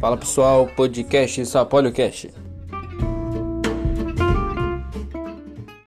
Fala pessoal, podcast Sapolho Cast.